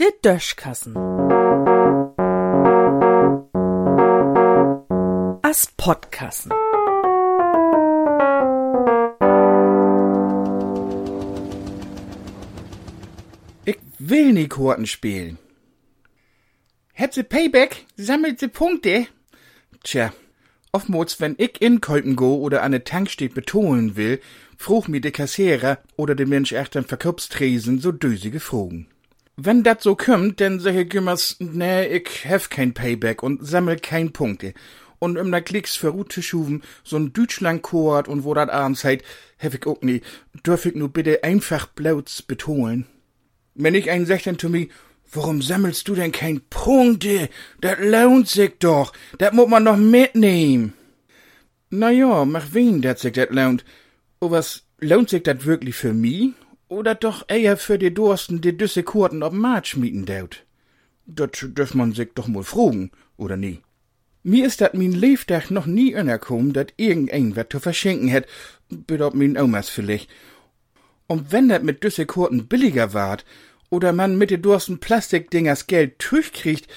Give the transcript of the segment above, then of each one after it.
Der Döschkassen. As Podkassen. Ich will nie Karten spielen. Sie Payback? Sammelt sie Punkte? Tja, oftmals, wenn ich in Kolpen go oder an ne Tankstelle betonen will, fruch mir de Kassierer oder de Mensch echt am Verkaufstresen so dösige Fragen. Wenn dat so kümmt, dann sag ich immer, nee, ich hef kein Payback und sammel kein Punkte. Und im Klicks für Rute schuven, so'n Deutschland-Koord und wo dat abends heit, hef ich auch nie, dürf ich nur bitte einfach blauts betonen. Wenn ich einen sag dann zu warum sammelst du denn kein Punkte? Dat lohnt sich doch, dat muss man noch mitnehmen. Na ja, mach wen dat sich dat lohnt. O was, lohnt sich dat wirklich für mi? Oder doch eher für die Dursten, die düsse Kurten ob March mieten daut? Dat dürf man sich doch mal fragen, oder nie? Mir ist dat min Lebtag noch nie unerkommen, dat irgendein wat zu verschenken hätt, bedauert min Omas vielleicht. Und wenn dat mit düsse Kurten billiger ward, oder man mit de Dursten Plastikdingers Geld durchkriegt,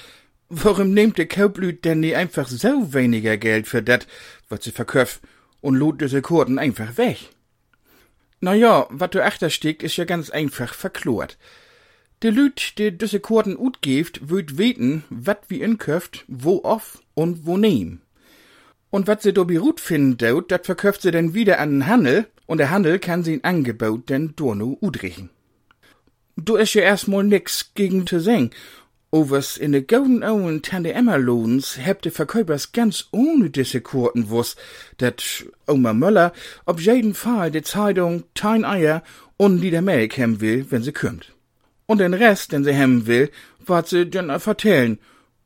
warum nehmt de Kaublüt denn nie einfach so weniger Geld für dat, wat sie verköpft, und lot düsse Kurten einfach weg? Na ja, wat du achter steckt, is ja ganz einfach verklort. De Lüt, de düsse Kurten utgeft, würd weten, wat wie inköft, wo off und wo nehm. Und wat sie dobi gut finden daut, dat verköpft sie denn wieder an den Handel, und der Handel kann sie in Angebot denn durno udrichen. Du is ja erstmal nix gegen zu singen. O was in de Golden Owen Tante Emma Lohns hebt de Verkäufers ganz ohne diese Kurten wuss, dat Oma Möller ob jeden Fall de Zeitung Tein Eier und die der Melk hem will, wenn sie kümmt. Und den Rest, den sie hem will, wat sie denn vertellen.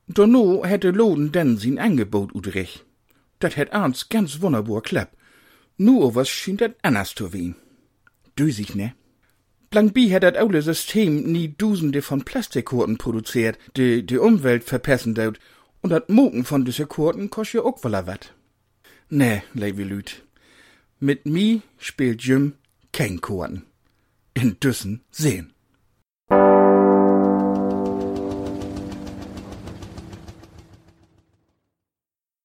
Donno hätte Loden denn sin Angebot udrich. Dat hätt ans ganz wunderbar klapp. Nur was schien dat anders zu wien. Düsig, ne? Blank B hat dat aule System nie Dusende von Plastikkurten produziert, die die Umwelt verpessen daut. Und dat Moken von diese Kurten kost ja auch woller wat. Ne, liebe Lüt. Mit mi spielt Jim kein Kurten. In Düssen sehen.